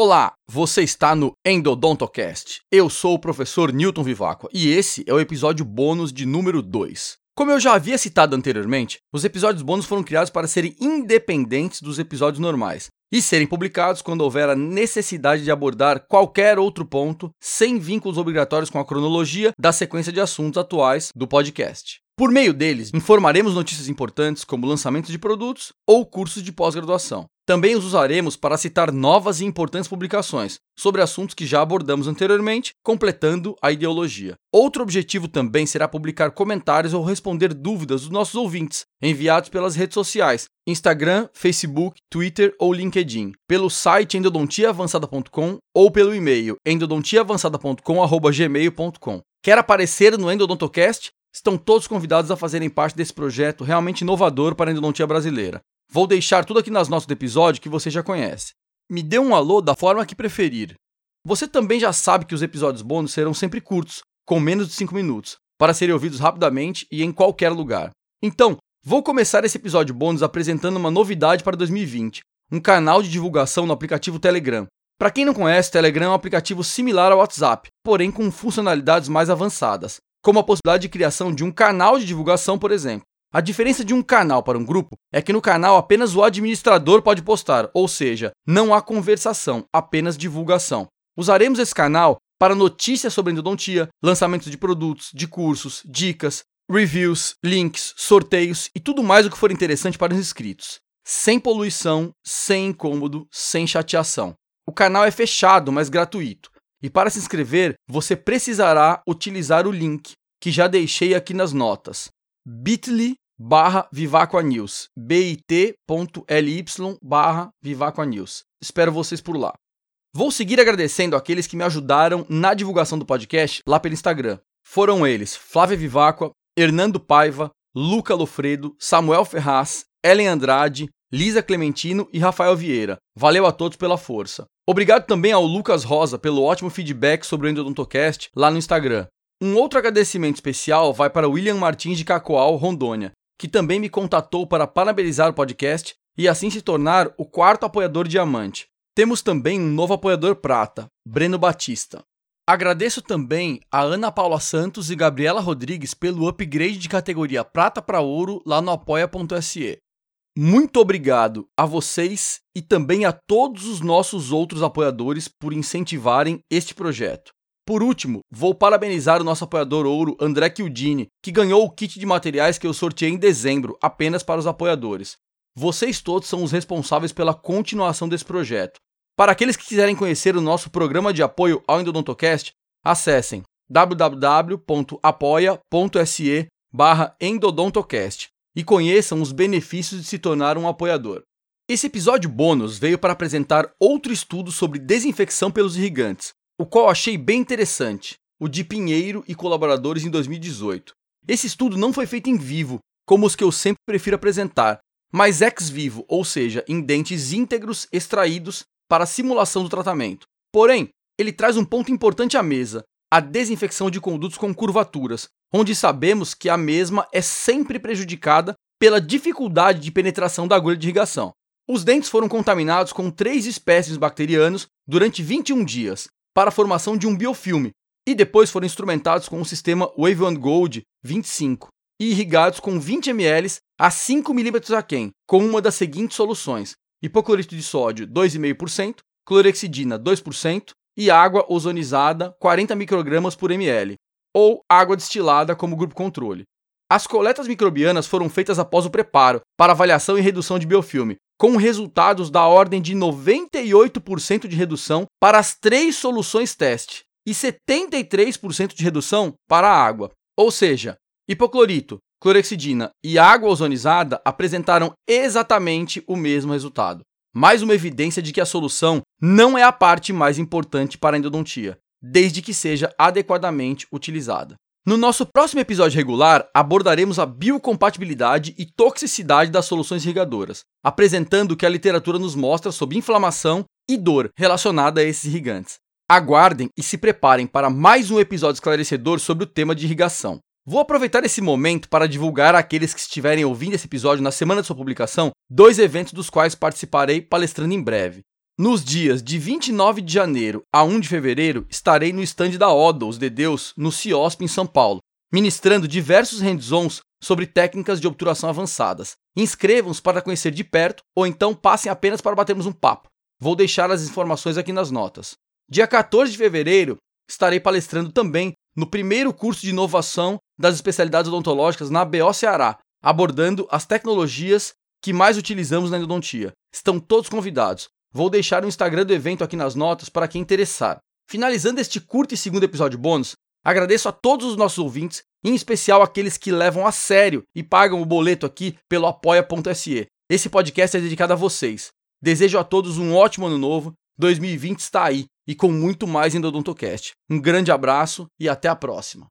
Olá, você está no Endodontocast. Eu sou o professor Newton Vivacqua e esse é o episódio bônus de número 2. Como eu já havia citado anteriormente, os episódios bônus foram criados para serem independentes dos episódios normais e serem publicados quando houver a necessidade de abordar qualquer outro ponto sem vínculos obrigatórios com a cronologia da sequência de assuntos atuais do podcast. Por meio deles, informaremos notícias importantes como lançamentos de produtos ou cursos de pós-graduação. Também os usaremos para citar novas e importantes publicações sobre assuntos que já abordamos anteriormente, completando a ideologia. Outro objetivo também será publicar comentários ou responder dúvidas dos nossos ouvintes, enviados pelas redes sociais, Instagram, Facebook, Twitter ou LinkedIn, pelo site endodontiaavançada.com ou pelo e-mail endodontiaavançada.com@gmail.com. Quer aparecer no Endodontocast? Estão todos convidados a fazerem parte desse projeto realmente inovador para a endodontia brasileira. Vou deixar tudo aqui nas notas do episódio que você já conhece. Me dê um alô da forma que preferir. Você também já sabe que os episódios bônus serão sempre curtos, com menos de 5 minutos, para serem ouvidos rapidamente e em qualquer lugar. Então, vou começar esse episódio bônus apresentando uma novidade para 2020, um canal de divulgação no aplicativo Telegram. Para quem não conhece, Telegram é um aplicativo similar ao WhatsApp, porém com funcionalidades mais avançadas, como a possibilidade de criação de um canal de divulgação, por exemplo. A diferença de um canal para um grupo é que no canal apenas o administrador pode postar, ou seja, não há conversação, apenas divulgação. Usaremos esse canal para notícias sobre endodontia, lançamentos de produtos, de cursos, dicas, reviews, links, sorteios e tudo mais o que for interessante para os inscritos. Sem poluição, sem incômodo, sem chateação. O canal é fechado, mas gratuito. E para se inscrever, você precisará utilizar o link que já deixei aqui nas notas bit.ly barra News, bit.ly barra News. Espero vocês por lá. Vou seguir agradecendo aqueles que me ajudaram na divulgação do podcast lá pelo Instagram. Foram eles Flávia Vivacqua, Hernando Paiva, Luca Lofredo, Samuel Ferraz, Ellen Andrade, Lisa Clementino e Rafael Vieira. Valeu a todos pela força. Obrigado também ao Lucas Rosa pelo ótimo feedback sobre o Endodontocast lá no Instagram. Um outro agradecimento especial vai para William Martins de Cacoal, Rondônia, que também me contatou para parabenizar o podcast e assim se tornar o quarto apoiador diamante. Temos também um novo apoiador prata, Breno Batista. Agradeço também a Ana Paula Santos e Gabriela Rodrigues pelo upgrade de categoria prata para ouro lá no apoia.se. Muito obrigado a vocês e também a todos os nossos outros apoiadores por incentivarem este projeto. Por último, vou parabenizar o nosso apoiador ouro André Chiudini, que ganhou o kit de materiais que eu sorteei em dezembro, apenas para os apoiadores. Vocês todos são os responsáveis pela continuação desse projeto. Para aqueles que quiserem conhecer o nosso programa de apoio ao Endodontocast, acessem www.apoia.se endodontocast e conheçam os benefícios de se tornar um apoiador. Esse episódio bônus veio para apresentar outro estudo sobre desinfecção pelos irrigantes, o qual achei bem interessante, o de Pinheiro e colaboradores em 2018. Esse estudo não foi feito em vivo, como os que eu sempre prefiro apresentar, mas ex vivo, ou seja, em dentes íntegros extraídos para simulação do tratamento. Porém, ele traz um ponto importante à mesa: a desinfecção de condutos com curvaturas, onde sabemos que a mesma é sempre prejudicada pela dificuldade de penetração da agulha de irrigação. Os dentes foram contaminados com três espécies bacterianos durante 21 dias, para a formação de um biofilme e depois foram instrumentados com o sistema Wave One Gold 25 e irrigados com 20 ml a 5 mm aquém, com uma das seguintes soluções: hipoclorito de sódio 2,5%, clorexidina 2% e água ozonizada 40 microgramas por ml, ou água destilada como grupo controle. As coletas microbianas foram feitas após o preparo para avaliação e redução de biofilme, com resultados da ordem de 98% de redução para as três soluções teste e 73% de redução para a água. Ou seja, hipoclorito, clorexidina e água ozonizada apresentaram exatamente o mesmo resultado. Mais uma evidência de que a solução não é a parte mais importante para a endodontia, desde que seja adequadamente utilizada. No nosso próximo episódio regular, abordaremos a biocompatibilidade e toxicidade das soluções irrigadoras, apresentando o que a literatura nos mostra sobre inflamação e dor relacionada a esses irrigantes. Aguardem e se preparem para mais um episódio esclarecedor sobre o tema de irrigação. Vou aproveitar esse momento para divulgar àqueles que estiverem ouvindo esse episódio na semana de sua publicação dois eventos dos quais participarei palestrando em breve. Nos dias de 29 de janeiro a 1 de fevereiro, estarei no estande da Oda, os de Deus, no CIOSP em São Paulo, ministrando diversos hands-ons sobre técnicas de obturação avançadas. Inscrevam-se para conhecer de perto ou então passem apenas para batermos um papo. Vou deixar as informações aqui nas notas. Dia 14 de fevereiro, estarei palestrando também no primeiro curso de inovação das especialidades odontológicas na BO Ceará, abordando as tecnologias que mais utilizamos na endodontia. Estão todos convidados. Vou deixar o Instagram do evento aqui nas notas para quem interessar. Finalizando este curto e segundo episódio bônus, agradeço a todos os nossos ouvintes, em especial aqueles que levam a sério e pagam o boleto aqui pelo apoia.se. Esse podcast é dedicado a vocês. Desejo a todos um ótimo ano novo. 2020 está aí e com muito mais em Odontocast. Um grande abraço e até a próxima.